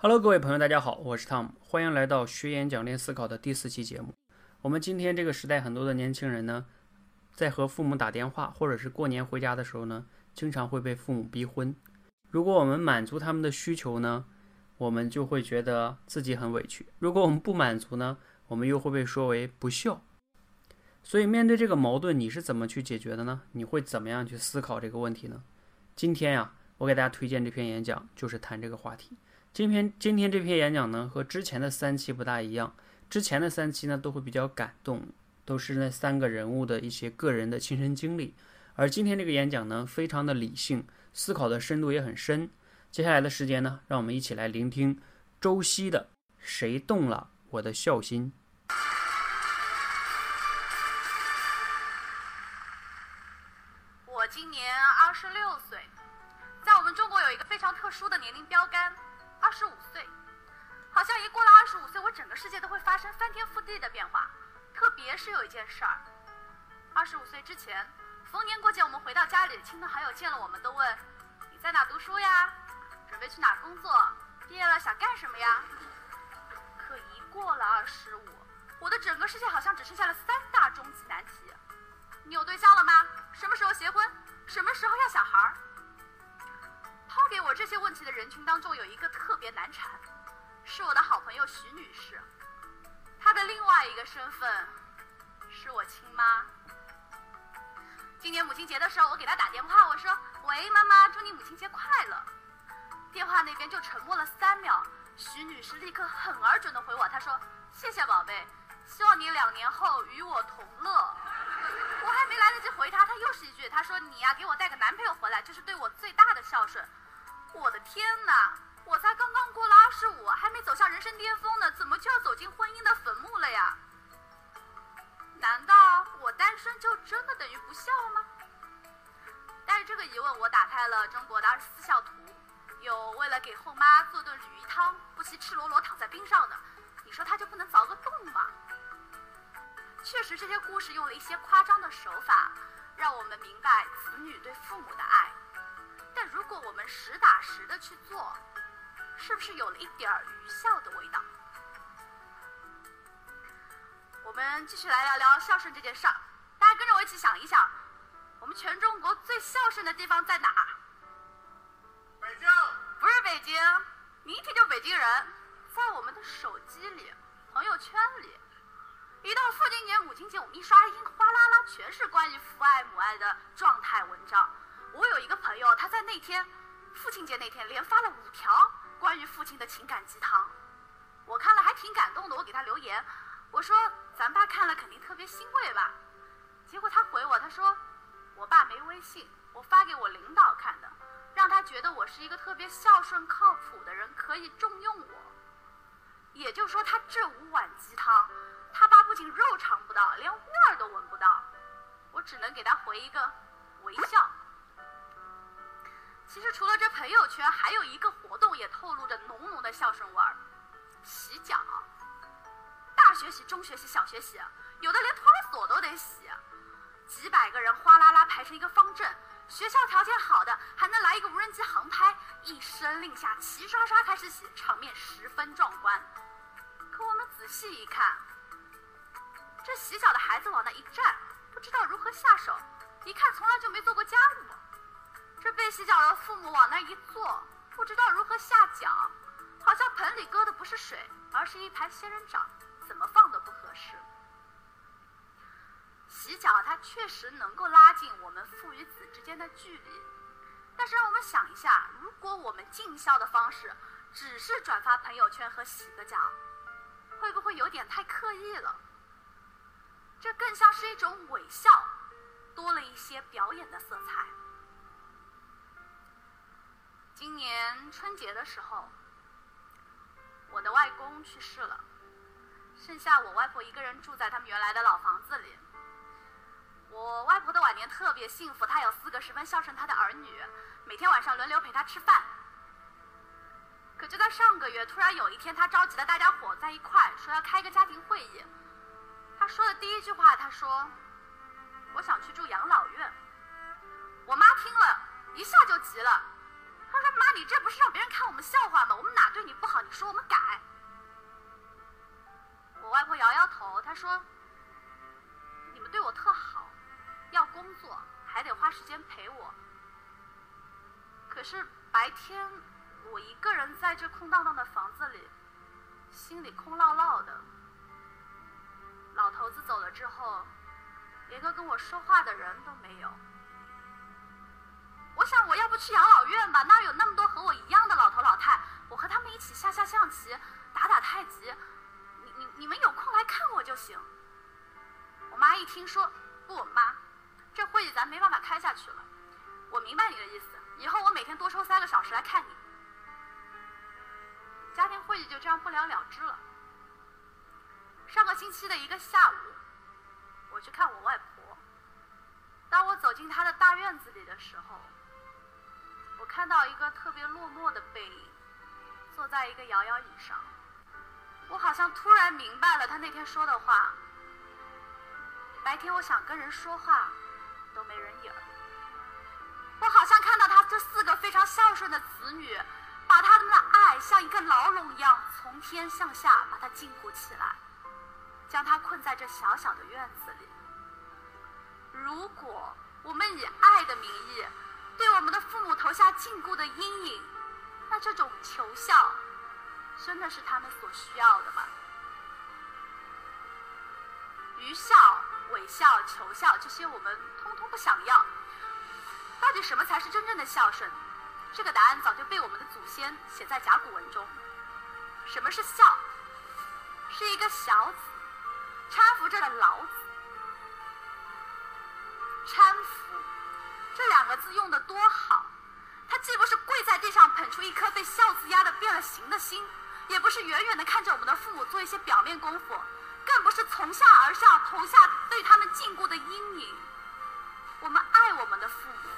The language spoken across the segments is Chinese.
Hello，各位朋友，大家好，我是 Tom，欢迎来到学演讲练思考的第四期节目。我们今天这个时代，很多的年轻人呢，在和父母打电话，或者是过年回家的时候呢，经常会被父母逼婚。如果我们满足他们的需求呢，我们就会觉得自己很委屈；如果我们不满足呢，我们又会被说为不孝。所以，面对这个矛盾，你是怎么去解决的呢？你会怎么样去思考这个问题呢？今天呀，我给大家推荐这篇演讲，就是谈这个话题。今天今天这篇演讲呢，和之前的三期不大一样。之前的三期呢，都会比较感动，都是那三个人物的一些个人的亲身经历。而今天这个演讲呢，非常的理性，思考的深度也很深。接下来的时间呢，让我们一起来聆听周希的《谁动了我的孝心》。世界都会发生翻天覆地的变化。特别是有一件事儿，二十五岁之前，逢年过节我们回到家里，亲朋好友见了我们都问：“你在哪读书呀？准备去哪工作？毕业了想干什么呀？”可一过了二十五，我的整个世界好像只剩下了三大终极难题：你有对象了吗？什么时候结婚？什么时候要小孩儿？抛给我这些问题的人群当中，有一个特别难缠，是我的好朋友徐女士。她的另外一个身份是我亲妈。今年母亲节的时候，我给她打电话，我说：“喂，妈妈，祝你母亲节快乐。”电话那边就沉默了三秒，徐女士立刻很而准的回我，她说：“谢谢宝贝，希望你两年后与我同乐。”我还没来得及回她，她又是一句：“她说你呀，给我带个男朋友回来，就是对我最大的孝顺。”我的天哪！我才刚刚过了二十五，还没走向人生巅峰呢，手法，让我们明白子女对父母的爱。但如果我们实打实的去做，是不是有了一点儿愚孝的味道？我们继续来聊聊孝顺这件事儿。大家跟着我一起想一想，我们全中国最孝顺的地方在哪？北京。不是北京，你一听就北京人。在我们的手机里、朋友圈里，一到父亲节、母亲节，我们一刷，一哗啦啦，全是关于父爱、母爱的状态文章。我有一个朋友，他在那天父亲节那天连发了五条关于父亲的情感鸡汤，我看了还挺感动的。我给他留言，我说咱爸看了肯定特别欣慰吧。结果他回我，他说我爸没微信，我发给我领导看的，让他觉得我是一个特别孝顺靠谱的人，可以重用我。也就是说，他这五碗鸡汤，不仅肉尝不到，连味儿都闻不到。我只能给他回一个微笑。其实除了这朋友圈，还有一个活动也透露着浓浓的孝顺味儿——洗脚。大学洗、中学洗、小学洗，有的连托儿所都得洗。几百个人哗啦啦排成一个方阵，学校条件好的还能来一个无人机航拍，一声令下，齐刷刷开始洗，场面十分壮观。可我们仔细一看，这洗脚的孩子往那一站，不知道如何下手，一看从来就没做过家务。这被洗脚的父母往那一坐，不知道如何下脚，好像盆里搁的不是水，而是一排仙人掌，怎么放都不合适。洗脚它确实能够拉近我们父与子之间的距离，但是让我们想一下，如果我们尽孝的方式只是转发朋友圈和洗个脚，会不会有点太刻意了？这更像是一种伪笑，多了一些表演的色彩。今年春节的时候，我的外公去世了，剩下我外婆一个人住在他们原来的老房子里。我外婆的晚年特别幸福，她有四个十分孝顺她的儿女，每天晚上轮流陪她吃饭。可就在上个月，突然有一天，她召集了大家伙在一块，说要开个家庭会议。说的第一句话，他说：“我想去住养老院。”我妈听了一下就急了。他说：“妈，你这不是让别人看我们笑话吗？我们哪对你不好？你说我们改。我外婆摇摇头，她说：“你们对我特好，要工作还得花时间陪我。可是白天我一个人在这空荡荡的房子里，心里空落落的。老头子走了之后，连个跟我说话的人都没有。我想我要不去养老院吧，那儿有那么多和我一样的老头老太，我和他们一起下下象棋，打打太极。”你你们有空来看我就行。我妈一听说，不，妈，这会议咱没办法开下去了。我明白你的意思，以后我每天多抽三个小时来看你。家庭会议就这样不了了之了。上个星期的一个下午，我去看我外婆。当我走进她的大院子里的时候，我看到一个特别落寞的背影，坐在一个摇摇椅上。我好像突然明白了他那天说的话。白天我想跟人说话，都没人影。我好像看到他这四个非常孝顺的子女，把他们的爱像一个牢笼一样从天向下把他禁锢起来，将他困在这小小的院子里。如果我们以爱的名义对我们的父母投下禁锢的阴影，那这种求孝。真的是他们所需要的吗？愚孝、伪孝、求孝，这些我们通通不想要。到底什么才是真正的孝顺？这个答案早就被我们的祖先写在甲骨文中。什么是孝？是一个小子搀扶着的老子。搀扶这两个字用的多好，它既不是跪在地上捧出一颗被孝字压得变了形的心。也不是远远的看着我们的父母做一些表面功夫，更不是从下而上投下对他们禁锢的阴影。我们爱我们的父母，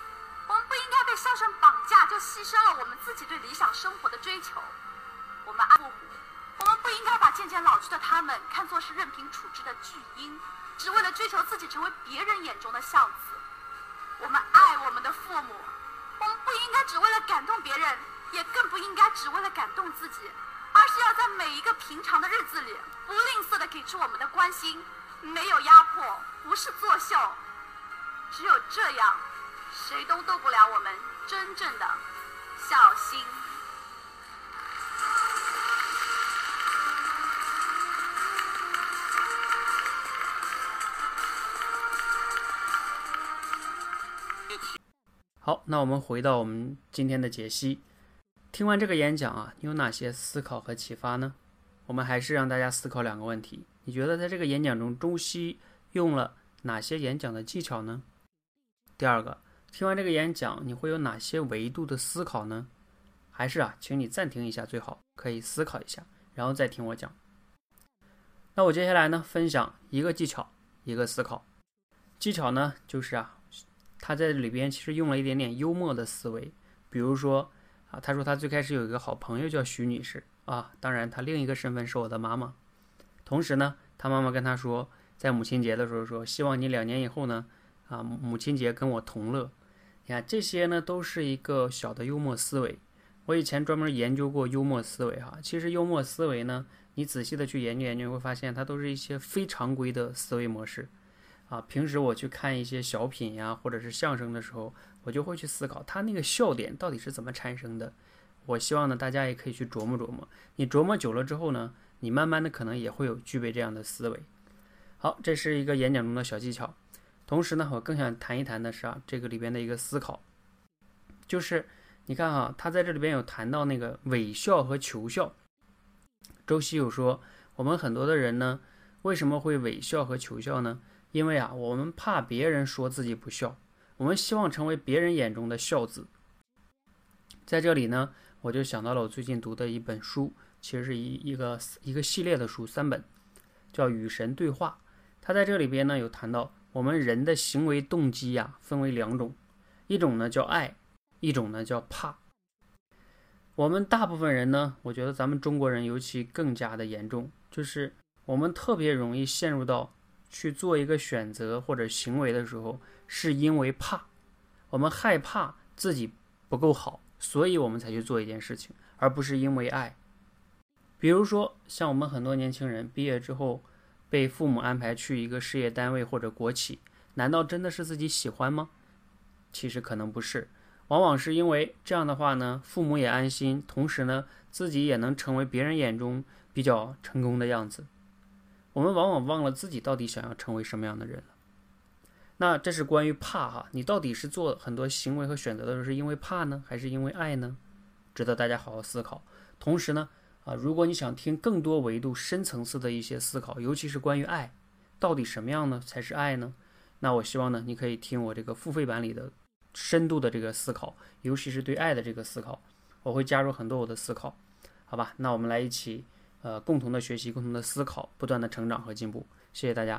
我们不应该被孝顺绑架，就牺牲了我们自己对理想生活的追求。我们爱父母，我们不应该把渐老去的他们看作是任凭处置的巨婴，只为了追求自己成为别人眼中的孝子。我们爱我们的父母，我们不应该只为了感动别人，也更不应该只为了感动自己。而是要在每一个平常的日子里，不吝啬的给出我们的关心，没有压迫，不是作秀。只有这样，谁都动不了我们真正的孝心。好，那我们回到我们今天的解析。听完这个演讲啊，你有哪些思考和启发呢？我们还是让大家思考两个问题：你觉得在这个演讲中，中西用了哪些演讲的技巧呢？第二个，听完这个演讲，你会有哪些维度的思考呢？还是啊，请你暂停一下，最好可以思考一下，然后再听我讲。那我接下来呢，分享一个技巧，一个思考。技巧呢，就是啊，他在里边其实用了一点点幽默的思维，比如说。啊，他说他最开始有一个好朋友叫徐女士啊，当然他另一个身份是我的妈妈。同时呢，他妈妈跟他说，在母亲节的时候说，希望你两年以后呢，啊，母亲节跟我同乐。你看这些呢，都是一个小的幽默思维。我以前专门研究过幽默思维哈，其实幽默思维呢，你仔细的去研究研究，会发现它都是一些非常规的思维模式。啊，平时我去看一些小品呀，或者是相声的时候。我就会去思考他那个笑点到底是怎么产生的。我希望呢，大家也可以去琢磨琢磨。你琢磨久了之后呢，你慢慢的可能也会有具备这样的思维。好，这是一个演讲中的小技巧。同时呢，我更想谈一谈的是啊，这个里边的一个思考，就是你看哈，他在这里边有谈到那个伪笑和求笑。周希有说，我们很多的人呢，为什么会伪笑和求笑呢？因为啊，我们怕别人说自己不孝。我们希望成为别人眼中的孝子。在这里呢，我就想到了我最近读的一本书，其实是一一个一个系列的书，三本，叫《与神对话》。他在这里边呢，有谈到我们人的行为动机呀，分为两种，一种呢叫爱，一种呢叫怕。我们大部分人呢，我觉得咱们中国人尤其更加的严重，就是我们特别容易陷入到去做一个选择或者行为的时候。是因为怕，我们害怕自己不够好，所以我们才去做一件事情，而不是因为爱。比如说，像我们很多年轻人毕业之后，被父母安排去一个事业单位或者国企，难道真的是自己喜欢吗？其实可能不是，往往是因为这样的话呢，父母也安心，同时呢，自己也能成为别人眼中比较成功的样子。我们往往忘了自己到底想要成为什么样的人了。那这是关于怕哈，你到底是做很多行为和选择的时候是因为怕呢，还是因为爱呢？值得大家好好思考。同时呢。啊，如果你想听更多维度、深层次的一些思考，尤其是关于爱，到底什么样呢才是爱呢？那我希望呢，你可以听我这个付费版里的深度的这个思考，尤其是对爱的这个思考，我会加入很多我的思考，好吧？那我们来一起，呃，共同的学习，共同的思考，不断的成长和进步。谢谢大家。